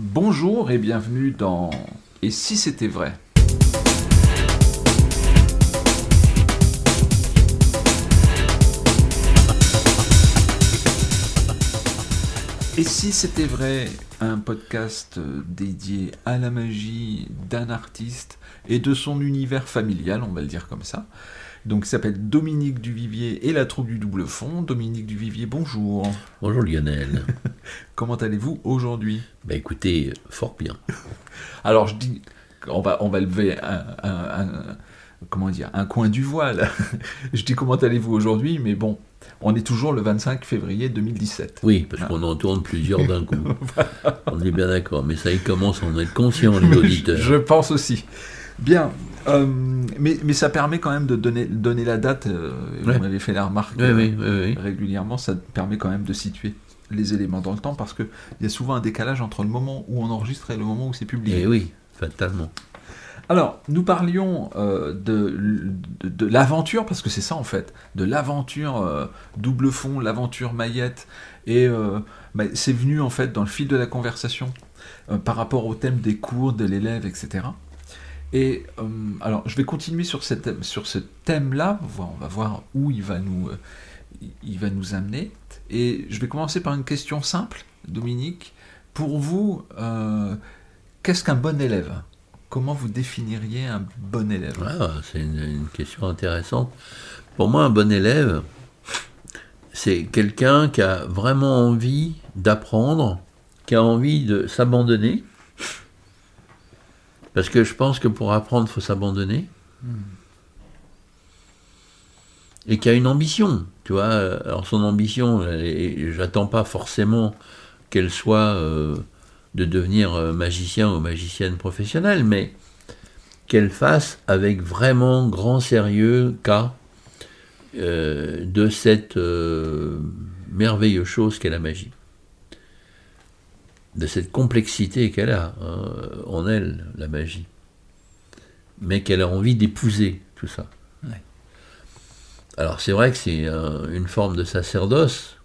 Bonjour et bienvenue dans Et si c'était vrai? Et si c'était vrai, un podcast dédié à la magie d'un artiste et de son univers familial, on va le dire comme ça. Donc il s'appelle Dominique Duvivier et la troupe du double fond. Dominique Duvivier, bonjour. Bonjour Lionel. Comment allez-vous aujourd'hui? Bah écoutez, fort bien. Alors je dis, on va, on va lever un, un- un- comment dire, un coin du voile. je dis comment allez-vous aujourd'hui, mais bon, on est toujours le 25 février 2017. Oui, parce qu'on en tourne plusieurs d'un coup. On est bien d'accord, mais ça y commence à en être conscient, les auditeurs. Je pense aussi. Bien. euh, mais, mais ça permet quand même de donner, donner la date. euh, Ouais. Vous m'avez fait la remarque Oui, euh, oui, oui, oui. régulièrement. Ça permet quand même de situer les éléments dans le temps parce qu'il y a souvent un décalage entre le moment où on enregistre et le moment où c'est publié. Eh oui, fatalement. Alors, nous parlions euh, de, de, de l'aventure, parce que c'est ça en fait, de l'aventure euh, double fond, l'aventure maillette, et euh, bah, c'est venu en fait dans le fil de la conversation par rapport au thème des cours, de l'élève, etc. Et euh, alors, je vais continuer sur, cette, sur ce thème-là, on va voir où il va, nous, euh, il va nous amener. Et je vais commencer par une question simple, Dominique. Pour vous, euh, qu'est-ce qu'un bon élève? Comment vous définiriez un bon élève? Ah, c'est une question intéressante. Pour moi, un bon élève, c'est quelqu'un qui a vraiment envie d'apprendre, qui a envie de s'abandonner. Parce que je pense que pour apprendre, il faut s'abandonner. Et qui a une ambition, tu vois. Alors son ambition, j'attends pas forcément qu'elle soit euh, de devenir euh, magicien ou magicienne professionnelle, mais qu'elle fasse avec vraiment grand sérieux cas euh, de cette euh, merveilleuse chose qu'est la magie. De cette complexité qu'elle a hein, en elle, la magie. Mais qu'elle a envie d'épouser tout ça. Ouais. Alors c'est vrai que c'est un- une forme de sacerdoce.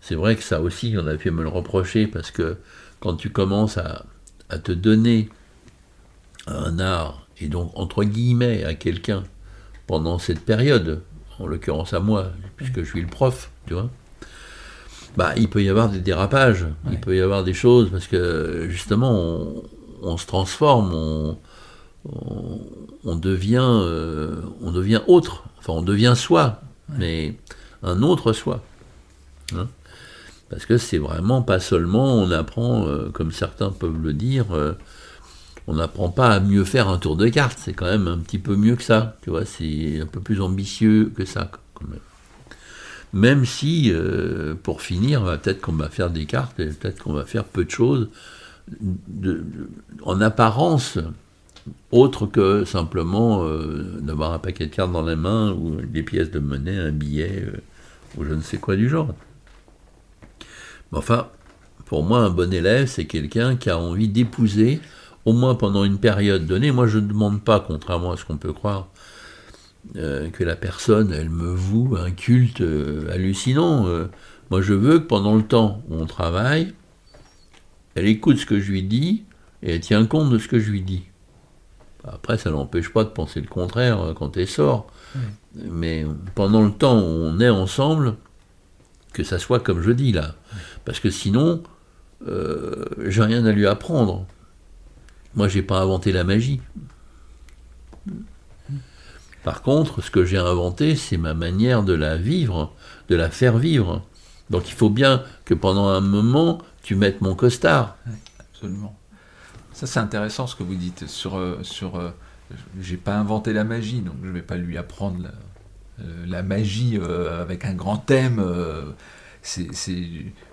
C'est vrai que ça aussi, on a pu me le reprocher parce que quand tu commences à, à te donner à un art, et donc entre guillemets à quelqu'un, pendant cette période, en l'occurrence à moi, puisque je suis le prof, tu vois, bah, il peut y avoir des dérapages, il peut y avoir des choses, parce que justement, on, on se transforme, on, on, on devient, euh, on devient autre, enfin on devient soi, mais un autre soi. hein. Parce que c'est vraiment pas seulement, on apprend, euh, comme certains peuvent le dire, euh, on n'apprend pas à mieux faire un tour de carte, c'est quand même un petit peu mieux que ça, tu vois, c'est un peu plus ambitieux que ça, quand même. Même si, euh, pour finir, bah, peut-être qu'on va faire des cartes, et peut-être qu'on va faire peu de choses, en apparence, autre que simplement euh, d'avoir un paquet de cartes dans la main, ou des pièces de monnaie, un billet, euh, ou je ne sais quoi du genre. Mais enfin, pour moi, un bon élève, c'est quelqu'un qui a envie d'épouser, au moins pendant une période donnée. Moi, je ne demande pas, contrairement à ce qu'on peut croire, euh, que la personne, elle me voue un culte euh, hallucinant. Euh, moi, je veux que pendant le temps où on travaille, elle écoute ce que je lui dis et elle tient compte de ce que je lui dis. Après, ça n'empêche pas de penser le contraire quand elle sort. Mais pendant le temps où on est ensemble, que ça soit comme je dis là. Parce que sinon, j'ai rien à lui apprendre. Moi, j'ai pas inventé la magie. Par contre, ce que j'ai inventé, c'est ma manière de la vivre, de la faire vivre. Donc il faut bien que pendant un moment, tu mettes mon costard. Absolument. Ça, c'est intéressant ce que vous dites sur. euh, sur euh, j'ai pas inventé la magie, donc je vais pas lui apprendre la, euh, la magie euh, avec un grand thème. euh, c'est,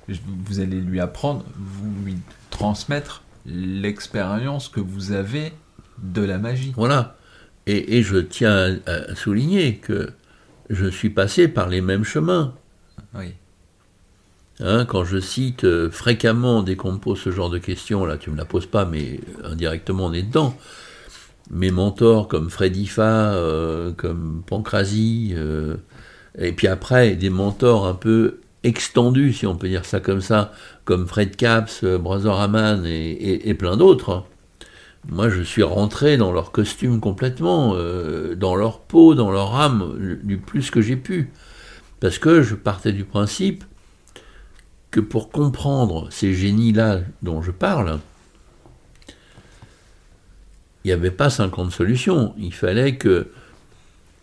vous allez lui apprendre, vous lui transmettre l'expérience que vous avez de la magie. Voilà. Et, et je tiens à, à souligner que je suis passé par les mêmes chemins. Oui. Hein, quand je cite euh, fréquemment, dès qu'on me pose ce genre de questions, là tu me la poses pas, mais indirectement on est dedans, mes mentors comme Freddy Fa, euh, comme Pancrasie, euh, et puis après des mentors un peu extendus, si on peut dire ça comme ça, comme Fred Caps, Brother Haman et, plein d'autres, moi je suis rentré dans leur costume complètement, dans leur peau, dans leur âme, du plus que j'ai pu. Parce que je partais du principe que pour comprendre ces génies-là dont je parle, il n'y avait pas 50 solutions. Il fallait que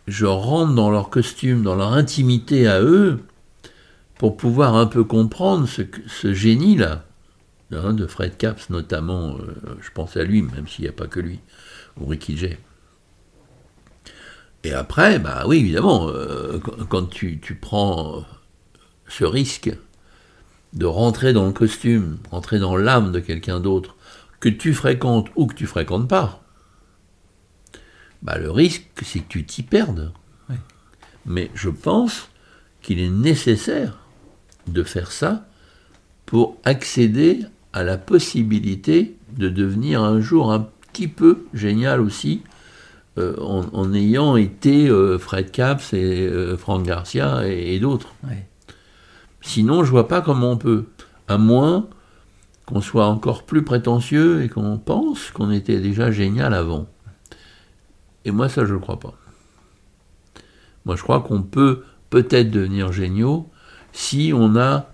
je rentre dans leur costume, dans leur intimité à eux, pour pouvoir un peu comprendre ce, génie-là, hein, de Fred Capps notamment, euh, je pense à lui, même s'il n'y a pas que lui, ou Ricky Jay. Et après, bah oui, évidemment, euh, quand tu, prends ce risque de rentrer dans le costume, rentrer dans l'âme de quelqu'un d'autre, que tu fréquentes ou que tu fréquentes pas, bah le risque, c'est que tu t'y perdes. Mais je pense qu'il est nécessaire de faire ça pour accéder à la possibilité de devenir un jour un petit peu génial aussi, euh, en, ayant été euh, Fred Caps et euh, Franck Garcia et, d'autres. Sinon, je vois pas comment on peut, à moins qu'on soit encore plus prétentieux et qu'on pense qu'on était déjà génial avant. Et moi, ça, je ne crois pas. Moi, je crois qu'on peut peut-être devenir géniaux si on a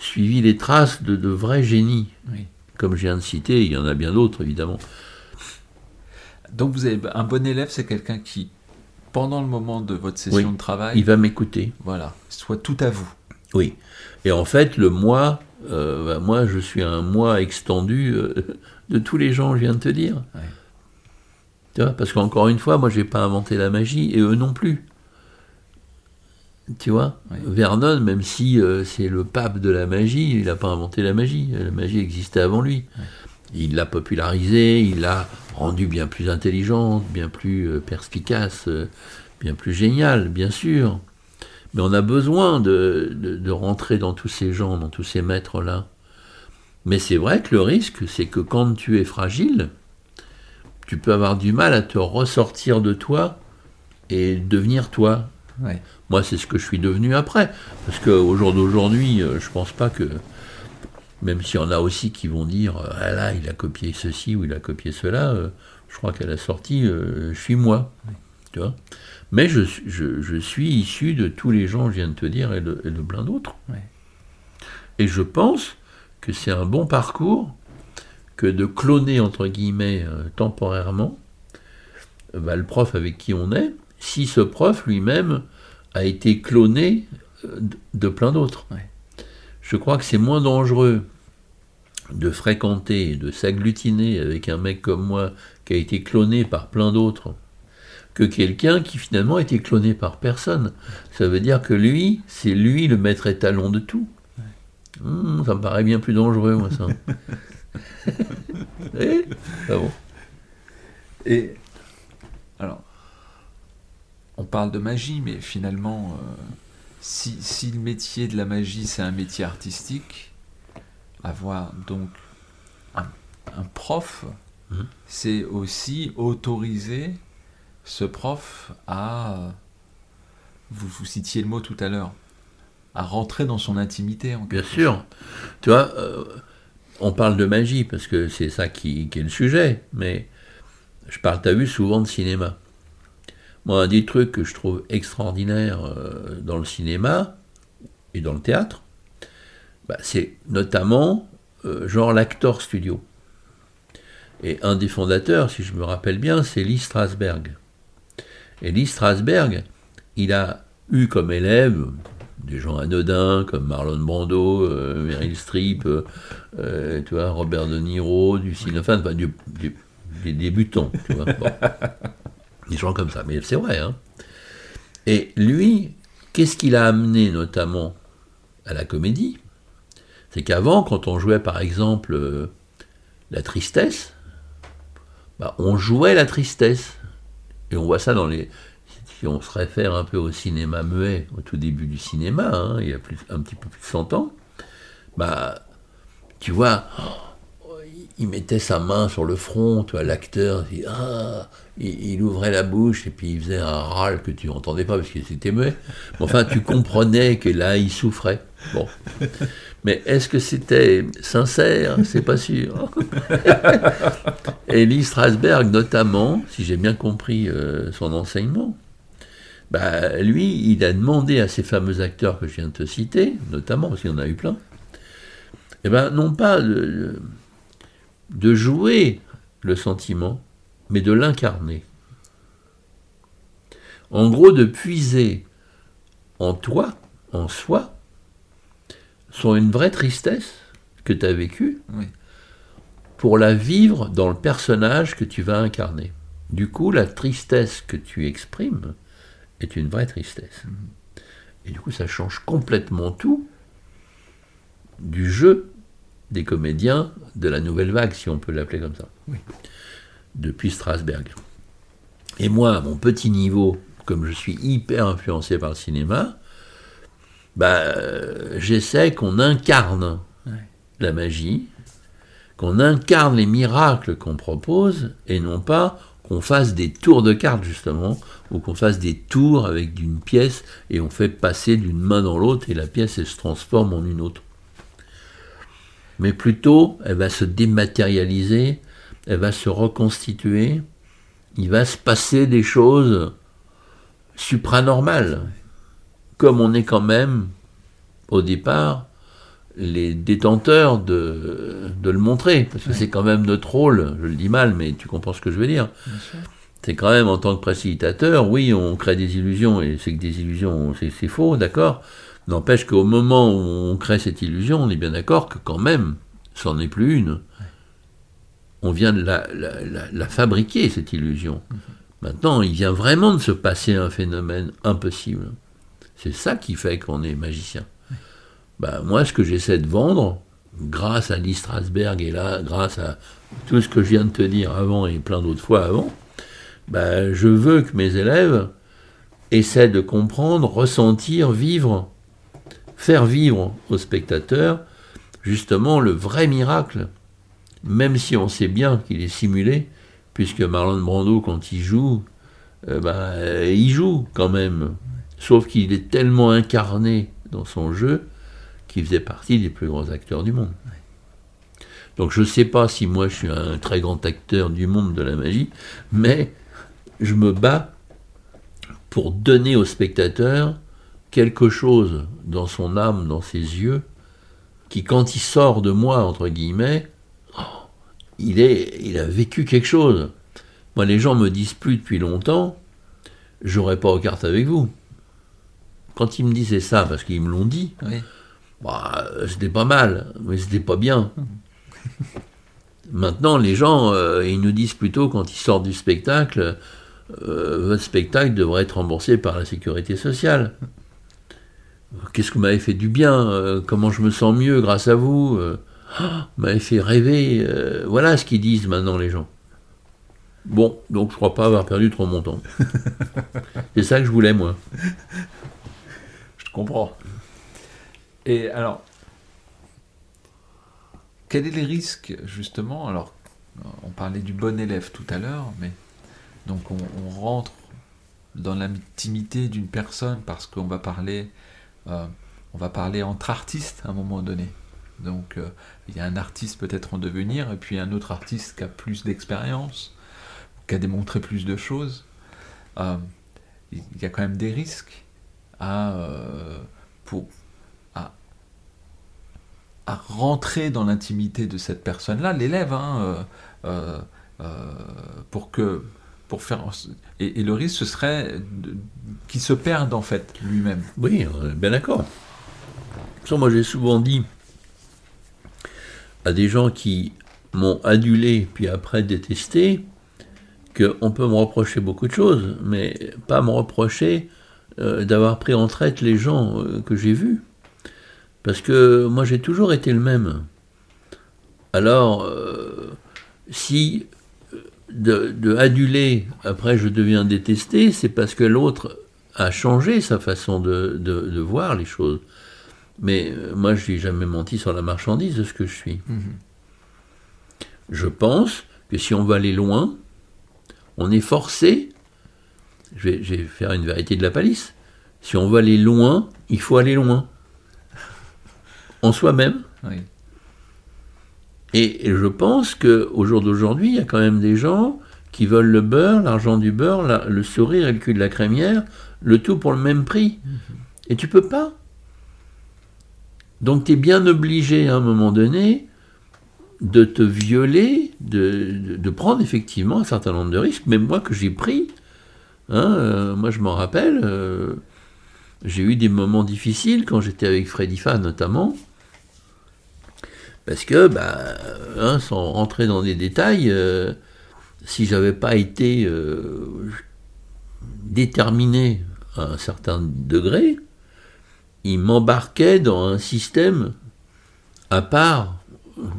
suivi les traces de, de vrais génies. Comme je viens de citer, il y en a bien d'autres, évidemment. Donc vous avez un bon élève, c'est quelqu'un qui, pendant le moment de votre session de travail, il va m'écouter. Voilà, soit tout à vous. Oui. Et en fait, le moi, euh, bah, moi, je suis un moi extendu euh, de tous les gens, je viens de te dire. Tu vois, parce qu'encore une fois, moi, j'ai pas inventé la magie et eux non plus. Tu vois, Vernon, même si euh, c'est le pape de la magie, il n'a pas inventé la magie. La magie existait avant lui. Il l'a popularisée, il l'a rendue bien plus intelligente, bien plus perspicace, bien plus géniale, bien sûr. Mais on a besoin de, rentrer dans tous ces gens, dans tous ces maîtres-là. Mais c'est vrai que le risque, c'est que quand tu es fragile, tu peux avoir du mal à te ressortir de toi et devenir toi. Moi, c'est ce que je suis devenu après. Parce qu'au jour d'aujourd'hui, euh, je pense pas que, même s'il y en a aussi qui vont dire, euh, ah là, il a copié ceci ou il a copié cela, euh, je crois qu'à la sortie, je suis moi. Tu vois? Mais je, je, suis issu de tous les gens, je viens de te dire, et de, plein d'autres. Et je pense que c'est un bon parcours que de cloner, entre guillemets, euh, temporairement bah, le prof avec qui on est, si ce prof lui-même a été cloné euh, de plein d'autres. Je crois que c'est moins dangereux de fréquenter, de s'agglutiner avec un mec comme moi qui a été cloné par plein d'autres que quelqu'un qui finalement a été cloné par personne. Ça veut dire que lui, c'est lui le maître étalon de tout. Hmm, ça me paraît bien plus dangereux, moi, ça. Et, ah bon? Et on parle de magie, mais finalement, euh, si, si, le métier de la magie, c'est un métier artistique, avoir donc un, prof, mmh. c'est aussi autoriser ce prof a, vous, vous citiez le mot tout à l'heure, à rentrer dans son intimité. En Bien sûr. Tu vois, euh, on parle de magie parce que c'est ça qui, est le sujet, mais je parle, tu as vu, souvent de cinéma. Moi, un des trucs que je trouve extraordinaire euh, dans le cinéma et dans le théâtre, bah, c'est notamment euh, genre l'acteur studio. Et un des fondateurs, si je me rappelle bien, c'est Lee Strasberg. Et Lee Strasberg, il a eu comme élève des gens anodins comme Marlon Brando, euh, Meryl Streep, euh, tu vois, Robert De Niro, du cinéma, enfin, des débutants, tu vois. Des gens comme ça, mais c'est vrai. Hein. Et lui, qu'est-ce qu'il a amené notamment à la comédie? C'est qu'avant, quand on jouait par exemple la tristesse, bah, on jouait la tristesse. Et on voit ça dans les. Si on se réfère un peu au cinéma muet, au tout début du cinéma, hein, il y a plus, un petit peu plus de 100 ans, bah, tu vois, il mettait sa main sur le front, l'acteur, ah, il, ouvrait la bouche et puis il faisait un râle que tu n'entendais pas parce que c'était muet. enfin, tu comprenais que là, il souffrait. Mais est-ce que c'était sincère? C'est pas sûr. et Lee Strasberg, notamment, si j'ai bien compris euh, son enseignement, bah, lui, il a demandé à ces fameux acteurs que je viens de te citer, notamment, parce qu'il y en a eu plein, eh ben, non pas de jouer le sentiment, mais de l'incarner. En gros, de puiser en toi, en soi, sont une vraie tristesse que tu as vécue pour la vivre dans le personnage que tu vas incarner. Du coup, la tristesse que tu exprimes est une vraie tristesse. Et du coup, ça change complètement tout du jeu des comédiens de la nouvelle vague, si on peut l'appeler comme ça, depuis Strasberg. Et moi, à mon petit niveau, comme je suis hyper influencé par le cinéma, bah, j'essaie qu'on incarne la magie, qu'on incarne les miracles qu'on propose, et non pas qu'on fasse des tours de cartes justement, ou qu'on fasse des tours avec une pièce et on fait passer d'une main dans l'autre et la pièce elle se transforme en une autre. Mais plutôt, elle va se dématérialiser, elle va se reconstituer, il va se passer des choses supranormales. Comme on est quand même, au départ, les détenteurs de, de le montrer, parce que c'est quand même notre rôle, je le dis mal, mais tu comprends ce que je veux dire. C'est quand même en tant que précipitateur, oui, on crée des illusions, et c'est que des illusions, c'est faux, d'accord N'empêche qu'au moment où on crée cette illusion, on est bien d'accord que quand même, c'en est plus une. On vient de la, la, fabriquer, cette illusion. Mhm. Maintenant, il vient vraiment de se passer un phénomène impossible. C'est ça qui fait qu'on est magicien. Bah, moi, ce que j'essaie de vendre, grâce à Lee Strasberg et là, grâce à tout ce que je viens de te dire avant et plein d'autres fois avant, bah, je veux que mes élèves essaient de comprendre, ressentir, vivre, faire vivre aux spectateurs justement le vrai miracle, même si on sait bien qu'il est simulé, puisque Marlon Brando, quand il joue, euh, bah, il joue quand même. Sauf qu'il est tellement incarné dans son jeu qu'il faisait partie des plus grands acteurs du monde. Donc je ne sais pas si moi je suis un très grand acteur du monde de la magie, mais je me bats pour donner au spectateur quelque chose dans son âme, dans ses yeux, qui quand il sort de moi, entre guillemets, oh, il, est, il a vécu quelque chose. Moi les gens me disent plus depuis longtemps, j'aurais pas aux cartes avec vous quand ils me disaient ça, parce qu'ils me l'ont dit, bah, c'était pas mal, mais c'était pas bien. Maintenant, les gens, euh, ils nous disent plutôt quand ils sortent du spectacle, euh, votre spectacle devrait être remboursé par la sécurité sociale. Qu'est-ce que vous m'avez fait du bien euh, Comment je me sens mieux grâce à vous Vous m'avez fait rêver. voilà ce qu'ils disent maintenant les gens. Bon, donc je crois pas avoir perdu trop mon temps. C'est ça que je voulais, moi comprends. Et alors, quel est les risques, justement? Alors, on parlait du bon élève tout à l'heure, mais donc on, rentre dans l'intimité d'une personne parce qu'on va parler, euh, on va parler entre artistes à un moment donné. Donc, euh, il y a un artiste peut-être en devenir, et puis un autre artiste qui a plus d'expérience, qui a démontré plus de choses. Euh, il y a quand même des risques à, euh, pour, rentrer dans l'intimité de cette personne-là, l'élève, hein, euh, euh, pour que et, le risque ce serait qu'il se perde en fait lui-même. Oui, bien d'accord. Moi j'ai souvent dit à des gens qui m'ont adulé puis après détesté qu'on peut me reprocher beaucoup de choses, mais pas me reprocher euh, d'avoir pris en traite les gens euh, que j'ai vus. Parce que moi j'ai toujours été le même. Alors, euh, si de, aduler, après je deviens détesté, c'est parce que l'autre a changé sa façon de, voir les choses. Mais moi, je n'ai jamais menti sur la marchandise de ce que je suis. Mhm. Je pense que si on va aller loin, on est forcé je vais, faire une vérité de la palisse. Si on veut aller loin, il faut aller loin. en soi-même. Et, je pense qu'au jour d'aujourd'hui, il y a quand même des gens qui veulent le beurre, l'argent du beurre, le sourire et le cul de la crémière, le tout pour le même prix. Mhm. Et tu peux pas. Donc tu es bien obligé à un moment donné de te violer, de, prendre effectivement un certain nombre de risques, même moi que j'ai pris. Hein, euh, moi je m'en rappelle, euh, j'ai eu des moments difficiles quand j'étais avec Freddy Fa notamment, parce que, bah, hein, sans rentrer dans des détails, euh, si j'avais pas été déterminé à un certain degré, il m'embarquait dans un système à part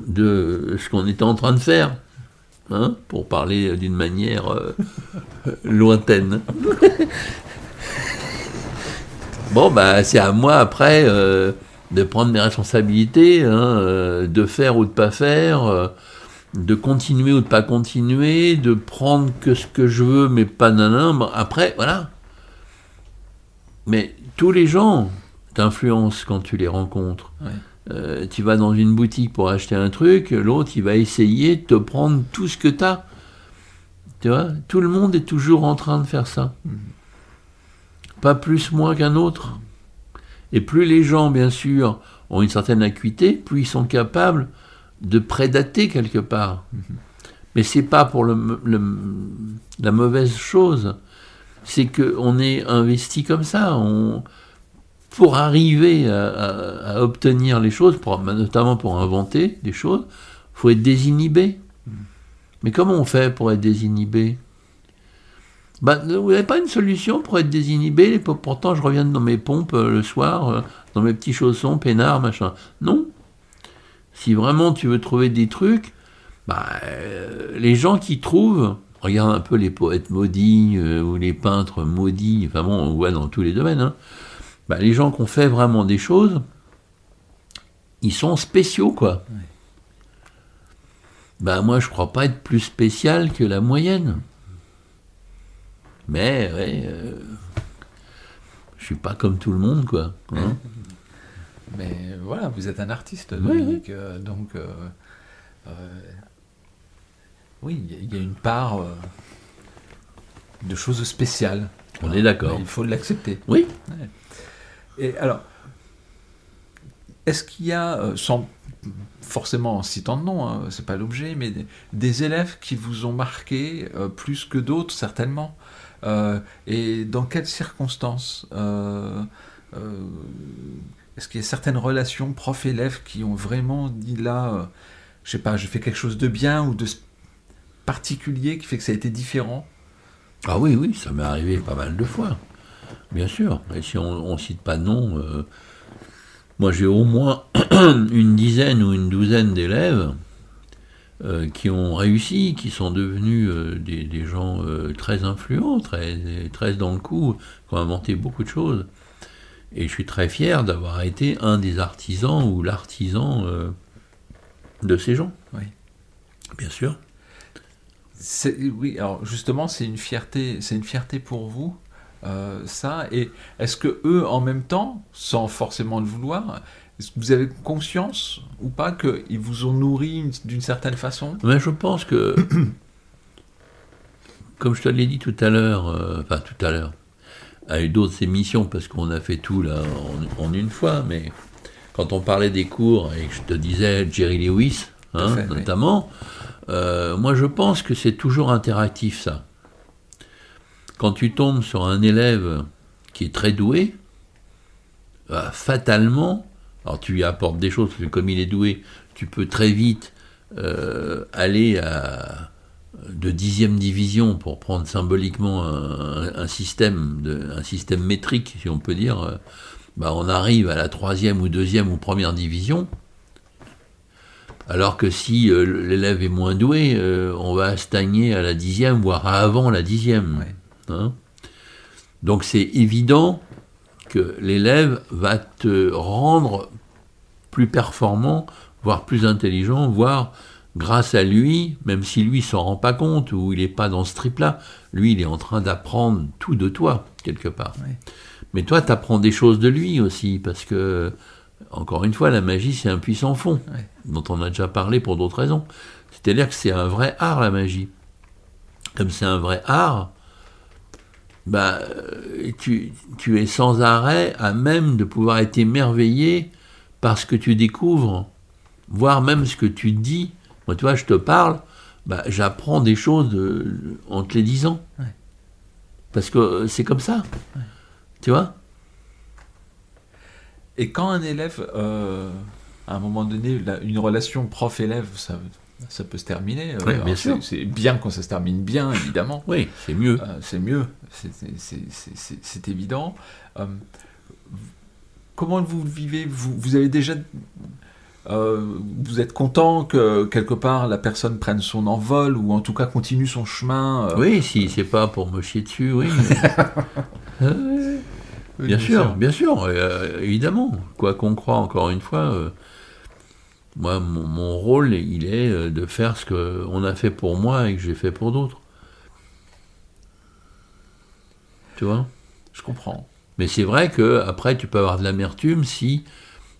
de ce qu'on était en train de faire, hein, pour parler d'une manière euh, lointaine. bon, bah, c'est à moi après euh, de prendre mes responsabilités, hein, euh, de faire ou de pas faire, de continuer ou de pas continuer, de prendre que ce que je veux, mais pas nanan. après, voilà. Mais tous les gens t'influencent quand tu les rencontres. Euh, tu vas dans une boutique pour acheter un truc, l'autre il va essayer de te prendre tout ce que tu as. Tu vois, tout le monde est toujours en train de faire ça. Mhm. Pas plus moins qu'un autre. Et plus les gens, bien sûr, ont une certaine acuité, plus ils sont capables de prédater quelque part. Mais. Mais c'est pas pour la mauvaise chose. C'est qu'on est investi comme ça. Pour arriver à, obtenir les choses, notamment pour inventer des choses, il faut être désinhibé. Mais comment on fait pour être désinhibé? Bah, Vous n'avez pas une solution pour être désinhibé Pourtant, je reviens dans mes pompes euh, le soir, euh, dans mes petits chaussons, peinards, machin. Non. Si vraiment tu veux trouver des trucs, bah, euh, les gens qui trouvent, regarde un peu les poètes maudits ou les peintres maudits, enfin bon, on voit dans tous les domaines, hein, bah, les gens qui ont fait vraiment des choses, ils sont spéciaux, quoi. Bah, moi, je crois pas être plus spécial que la moyenne. Mais, ouais, euh, je suis pas comme tout le monde, quoi. Hein. Mais voilà, vous êtes un artiste, Dominique, euh, donc euh, oui, il y a une part de choses spéciales. On est d'accord. Il faut l'accepter. Oui. Et alors, est-ce qu'il y a, euh, sans forcément en citant de nom, hein, c'est pas l'objet, mais des, élèves qui vous ont marqué euh, plus que d'autres, certainement? euh, Et dans quelles circonstances Est-ce qu'il y a certaines relations prof-élève qui ont vraiment dit là, je sais pas, je fais quelque chose de bien ou de particulier qui fait que ça a été différent? Ah oui, oui, ça m'est arrivé pas mal de fois. Bien sûr. Et si on ne cite pas de nom, euh, moi j'ai au moins une dizaine ou une douzaine d'élèves euh, qui ont réussi, qui sont devenus euh, des, gens très influents, très, très dans le coup, qui ont inventé beaucoup de choses. Et je suis très fier d'avoir été un des artisans ou l'artisan de ces gens. Oui. Bien sûr. Oui, alors justement, c'est une fierté, c'est une fierté pour vous euh, ça Et est-ce que eux, en même temps, sans forcément le vouloir, est-ce que vous avez conscience ou pas qu'ils vous ont nourri d'une certaine façon? Mais Je pense que, comme je te l'ai dit tout à l'heure, euh, enfin tout à l'heure, à d'autres émissions, parce qu'on a fait tout là en, une fois, mais quand on parlait des cours et que je te disais Jerry Lewis, hein, notamment, euh, moi je pense que c'est toujours interactif ça. Quand tu tombes sur un élève qui est très doué, bah, fatalement, alors tu lui apportes des choses, parce que comme il est doué, tu peux très vite euh, aller à de dixième division pour prendre symboliquement un, système de, un système métrique, si on peut dire. Bah, on arrive à la troisième ou deuxième ou première division. Alors que si euh, l'élève est moins doué, euh, on va stagner à la dixième, voire avant la dixième. Hein? Donc c'est évident que l'élève va te rendre plus performant, voire plus intelligent, voire grâce à lui, même si lui s'en rend pas compte ou il n'est pas dans ce trip-là, lui il est en train d'apprendre tout de toi, quelque part. Mais toi, tu apprends des choses de lui aussi, parce que Encore une fois, la magie, c'est un puissant fond, Ouais. dont on a déjà parlé pour d'autres raisons. C'est-à-dire que c'est un vrai art, la magie. Comme c'est un vrai art, bah, euh, tu, tu es sans arrêt à même de pouvoir être émerveillé par ce que tu découvres, voire même ce que tu dis. Moi, tu vois, je te parle, bah, j'apprends des choses de- en te les disant. Ouais. Parce que euh, c'est comme ça. Tu vois? Et quand un élève, euh, à un moment donné, une relation prof-élève, ça, ça peut se terminer. euh, Oui, alors bien c'est- sûr. C'est bien quand ça se termine bien, évidemment. Oui, c'est mieux. Euh, c'est mieux, c'est- évident. Euh, comment vous le vivez? Vous, vous avez déjà... euh, vous êtes content que quelque part la personne prenne son envol ou en tout cas continue son chemin Oui, si c'est pas pour me chier dessus, oui. Oui, bien sûr, bien sûr, évidemment. Quoi qu'on croit, encore une fois, moi, mon, mon rôle, il est euh, de faire ce qu'on a fait pour moi et que j'ai fait pour d'autres. Tu vois? Je comprends. Mais c'est vrai que après, tu peux avoir de l'amertume si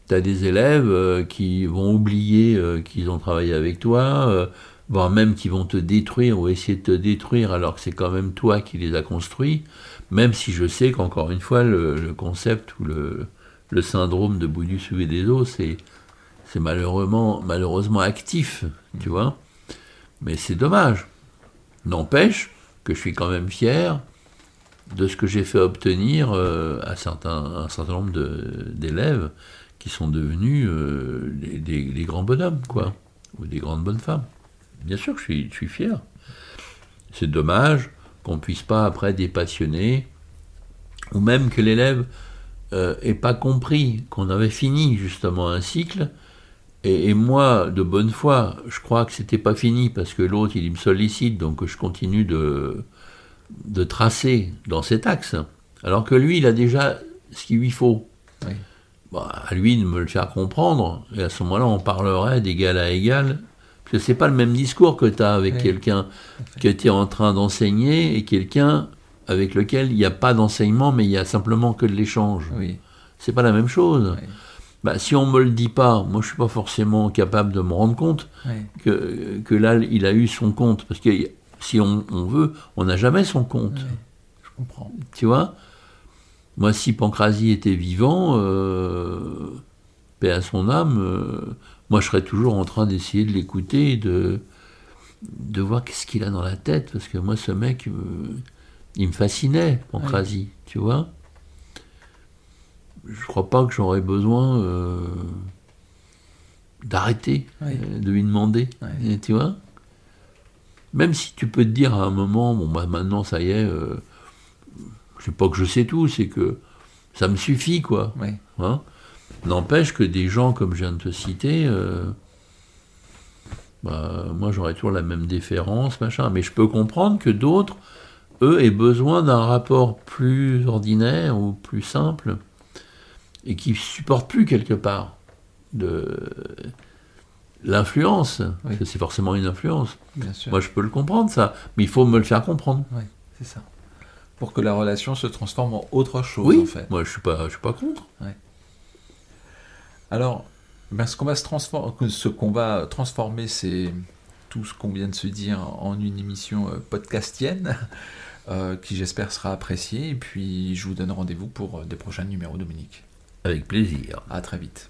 tu as des élèves euh, qui vont oublier euh, qu'ils ont travaillé avec toi, voire même qui vont te détruire ou essayer de te détruire alors que c'est quand même toi qui les as construits, même si je sais qu'encore une fois, le, le concept ou le, le syndrome de bout du souvé des os, c'est c'est malheureusement, malheureusement actif, tu vois. Mais c'est dommage. N'empêche que je suis quand même fier de ce que j'ai fait obtenir euh, à un certain nombre d'élèves qui sont devenus euh, des, grands bonhommes, quoi, ou des grandes bonnes femmes. Bien sûr que je suis, fier. C'est dommage qu'on puisse pas après dépassionner, ou même que l'élève euh, ait pas compris qu'on avait fini justement un cycle. Et, et moi, de bonne foi, je crois que c'était pas fini parce que l'autre, il me sollicite, donc je continue de, de tracer dans cet axe. Alors que lui, il a déjà ce qu'il lui faut. Oui. Bah, à lui de me le faire comprendre, et à ce moment-là, on parlerait d'égal à égal. Parce que c'est pas le même discours que tu as avec Oui. quelqu'un que tu es en train d'enseigner et quelqu'un avec lequel il n'y a pas d'enseignement, mais il y a simplement que de l'échange. Oui. C'est pas la même chose. Oui. Bah, si on me le dit pas, moi je suis pas forcément capable de me rendre compte que, que là il a eu son compte. Parce que si on, on veut, on n'a jamais son compte. Je comprends. Tu vois? Moi, si Pancrasie était vivant, euh, paix à son âme, euh, moi je serais toujours en train d'essayer de l'écouter, et de, de voir qu'est-ce qu'il a dans la tête. Parce que moi, ce mec, euh, il me fascinait, Pancrasie. Tu vois? Je crois pas que j'aurais besoin euh, d'arrêter Oui. euh, de lui demander. Et Tu vois Même si tu peux te dire à un moment, bon, bah, maintenant, ça y est, euh, sais pas que je sais tout, c'est que ça me suffit, quoi. Oui. Hein N'empêche que des gens comme je viens de te citer, euh, bah, moi j'aurais toujours la même déférence, machin. Mais je peux comprendre que d'autres, eux, aient besoin d'un rapport plus ordinaire ou plus simple et qui supportent plus quelque part de l'influence. Parce que c'est forcément une influence. Bien sûr. Moi je peux le comprendre ça, mais il faut me le faire comprendre. C'est ça. Pour que la relation se transforme en autre chose, oui, en fait. moi je suis pas, je suis pas contre. Alors, ben, ce qu'on va se transformer, ce qu'on va transformer, c'est tout ce qu'on vient de se dire en une émission euh, podcastienne, euh, qui j'espère sera appréciée. Et puis, je vous donne rendez-vous pour euh, des prochains numéros, Dominique. Avec plaisir. À très vite.